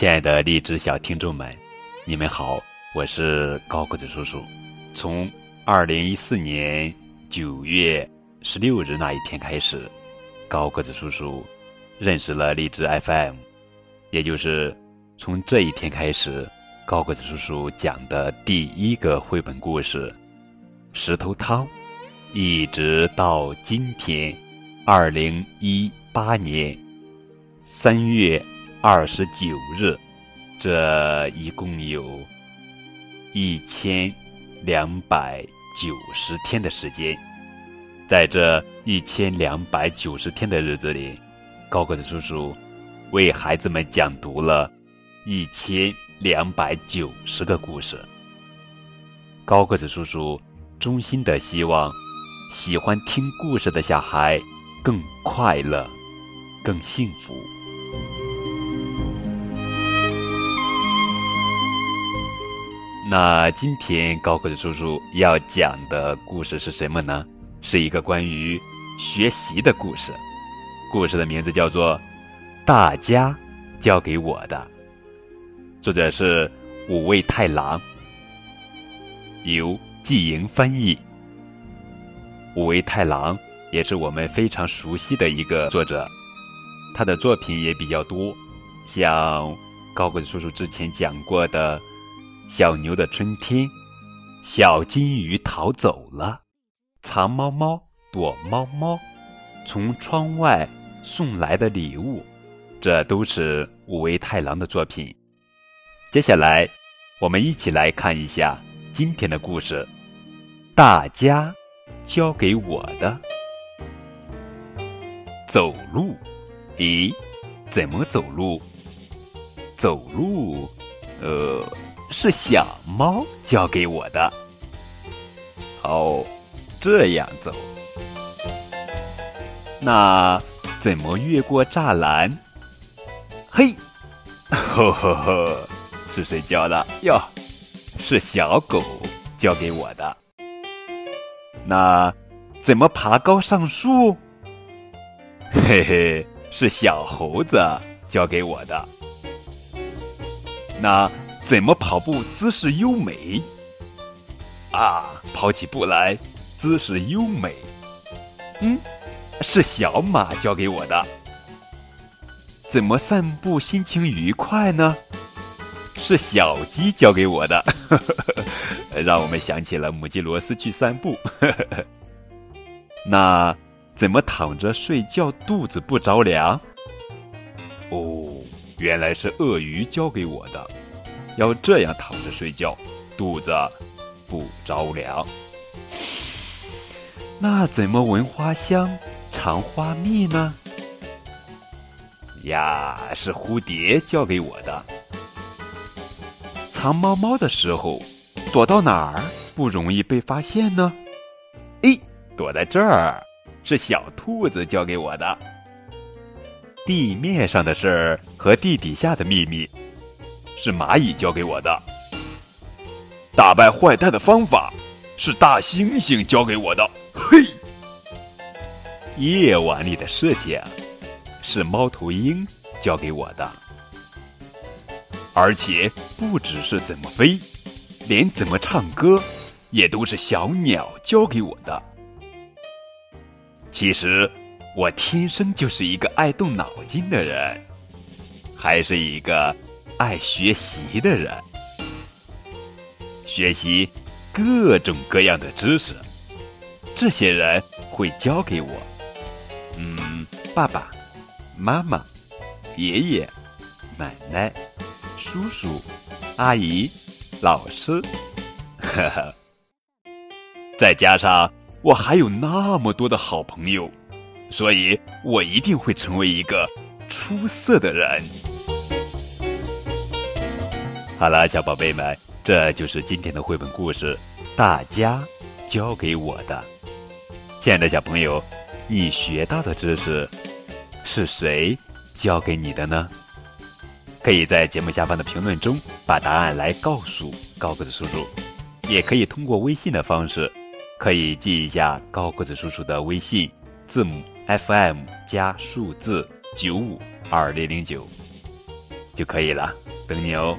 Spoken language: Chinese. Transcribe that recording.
亲爱的荔枝小听众们，你们好，我是高个子叔叔。从二零一四年九月十六日那一天开始，高个子叔叔认识了荔枝 FM，也就是从这一天开始，高个子叔叔讲的第一个绘本故事《石头汤》，一直到今天，二零一八年三月。二十九日，这一共有一千两百九十天的时间。在这一千两百九十天的日子里，高个子叔叔为孩子们讲读了一千两百九十个故事。高个子叔叔衷心的希望，喜欢听故事的小孩更快乐、更幸福。那今天高个子叔叔要讲的故事是什么呢？是一个关于学习的故事。故事的名字叫做《大家教给我的》，作者是五味太郎，由季莹翻译。五味太郎也是我们非常熟悉的一个作者，他的作品也比较多，像高个子叔叔之前讲过的。小牛的春天，小金鱼逃走了，藏猫猫躲猫猫，从窗外送来的礼物，这都是五味太郎的作品。接下来，我们一起来看一下今天的故事。大家教给我的走路，咦，怎么走路？走路，呃。是小猫教给我的。哦，这样走。那怎么越过栅栏？嘿，呵呵呵，是谁教的？哟，是小狗教给我的。那怎么爬高上树？嘿嘿，是小猴子教给我的。那。怎么跑步姿势优美？啊，跑起步来姿势优美。嗯，是小马教给我的。怎么散步心情愉快呢？是小鸡教给我的。让我们想起了母鸡罗斯去散步。那怎么躺着睡觉肚子不着凉？哦，原来是鳄鱼教给我的。要这样躺着睡觉，肚子不着凉。那怎么闻花香、尝花蜜呢？呀，是蝴蝶教给我的。藏猫猫的时候，躲到哪儿不容易被发现呢？诶，躲在这儿，是小兔子教给我的。地面上的事儿和地底下的秘密。是蚂蚁教给我的，打败坏蛋的方法是大猩猩教给我的。嘿，夜晚里的世界是猫头鹰教给我的，而且不只是怎么飞，连怎么唱歌也都是小鸟教给我的。其实我天生就是一个爱动脑筋的人，还是一个。爱学习的人，学习各种各样的知识，这些人会教给我。嗯，爸爸妈妈、爷爷奶奶、叔叔阿姨、老师，呵呵。再加上我还有那么多的好朋友，所以我一定会成为一个出色的人。好了，小宝贝们，这就是今天的绘本故事，大家教给我的。亲爱的小朋友，你学到的知识是谁教给你的呢？可以在节目下方的评论中把答案来告诉高个子叔叔，也可以通过微信的方式，可以记一下高个子叔叔的微信字母 FM 加数字九五二零零九。就可以了，等你哦。